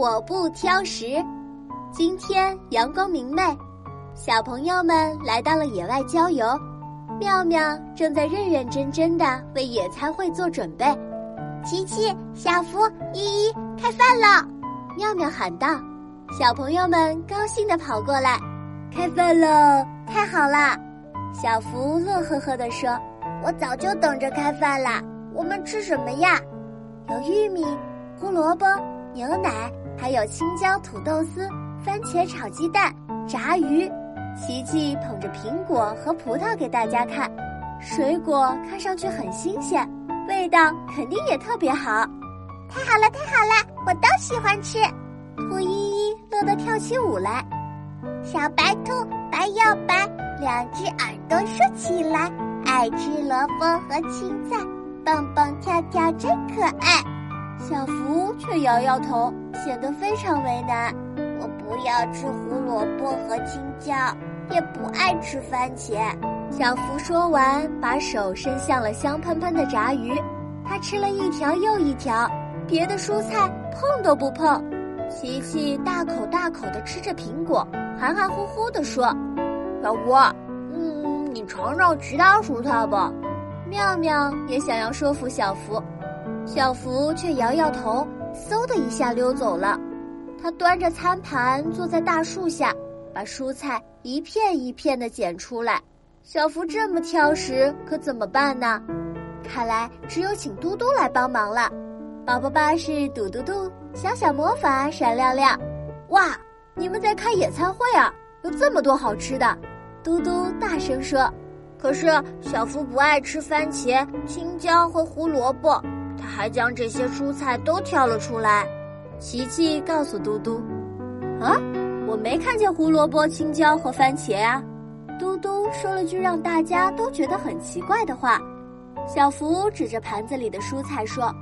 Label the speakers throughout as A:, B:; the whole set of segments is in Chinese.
A: 我不挑食。今天阳光明媚，小朋友们来到了野外郊游。妙妙正在认认真真的为野餐会做准备。
B: 琪琪、小福、依依，开饭了！
A: 妙妙喊道。小朋友们高兴地跑过来，开饭了！太好了！小福乐呵呵地说：“
B: 我早就等着开饭啦。我们吃什么呀？
A: 有玉米、胡萝卜、牛奶，还有青椒土豆丝、番茄炒鸡蛋、炸鱼。”琪琪捧着苹果和葡萄给大家看，水果看上去很新鲜，味道肯定也特别好。
B: 太好了，太好了，我都喜欢吃。
A: 兔依依乐得跳起舞来。
B: 小白兔白又白，两只耳朵竖起来，爱吃萝卜和青菜，蹦蹦跳跳真可爱。
A: 小福却摇摇头，显得非常为难。
B: 我不要吃胡萝卜和青椒，也不爱吃番茄。
A: 小福说完，把手伸向了香喷喷的炸鱼，他吃了一条又一条，别的蔬菜碰都不碰。琪琪大口大口地吃着苹果，含含糊糊地说：“
C: 小福，嗯，你尝尝其他蔬菜吧。”
A: 妙妙也想要说服小福，小福却摇摇头，嗖的一下溜走了。他端着餐盘坐在大树下，把蔬菜一片一片的捡出来。小福这么挑食，可怎么办呢？看来只有请嘟嘟来帮忙了。宝宝巴士嘟嘟嘟，小小魔法闪亮亮。哇，你们在开野餐会啊？有这么多好吃的！嘟嘟大声说。
C: 可是小福不爱吃番茄、青椒和胡萝卜，他还将这些蔬菜都挑了出来。
A: 琪琪告诉嘟嘟：“啊，我没看见胡萝卜、青椒和番茄啊！”嘟嘟说了句让大家都觉得很奇怪的话。小福指着盘子里的蔬菜说：“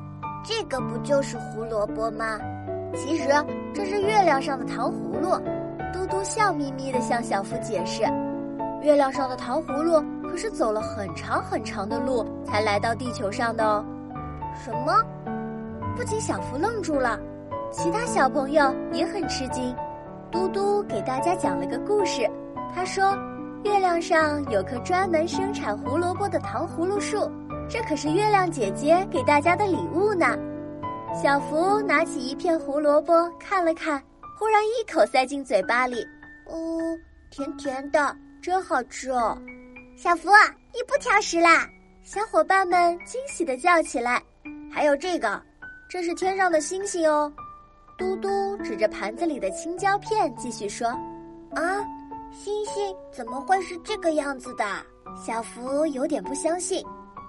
B: 这个不就是胡萝卜吗？其实这是月亮上的糖葫芦。”
A: 嘟嘟笑眯眯地向小福解释：“月亮上的糖葫芦可是走了很长很长的路才来到地球上的哦。”
B: 什么？
A: 不仅小福愣住了。其他小朋友也很吃惊，嘟嘟给大家讲了个故事。他说，月亮上有棵专门生产胡萝卜的糖葫芦树，这可是月亮姐姐给大家的礼物呢。小福拿起一片胡萝卜看了看，忽然一口塞进嘴巴里，
B: 哦，甜甜的，真好吃哦！小福，你不挑食啦？
A: 小伙伴们惊喜地叫起来。
C: 还有这个，这是天上的星星哦。
A: 嘟嘟指着盘子里的青椒片，继续说：“
B: 啊，星星怎么会是这个样子的？”
A: 小福有点不相信，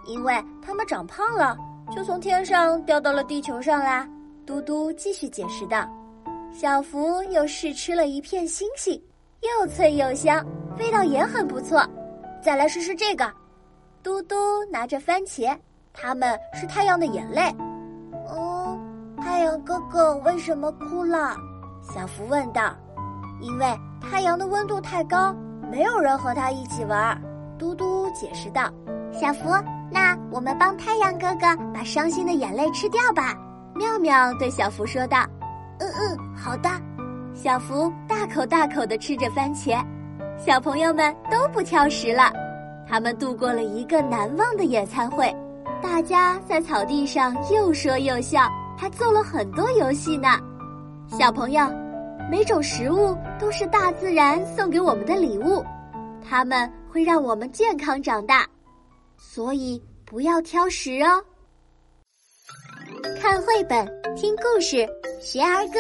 A: 因为他们长胖了，就从天上掉到了地球上啦。嘟嘟继续解释道：“小福又试吃了一片星星，又脆又香，味道也很不错。再来试试这个。”嘟嘟拿着番茄，它们是太阳的眼泪。
B: 哦太阳哥哥为什么哭了？
A: 小福问道。因为太阳的温度太高，没有人和他一起玩。嘟嘟解释道。
B: 小福，那我们帮太阳哥哥把伤心的眼泪吃掉吧。
A: 妙妙对小福说道。
B: 嗯嗯，好的。
A: 小福大口大口地吃着番茄，小朋友们都不挑食了。他们度过了一个难忘的野餐会，大家在草地上又说又笑。还做了很多游戏呢，小朋友，每种食物都是大自然送给我们的礼物，它们会让我们健康长大，所以不要挑食哦。看绘本，听故事，学儿歌，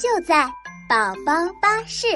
A: 就在宝宝巴士。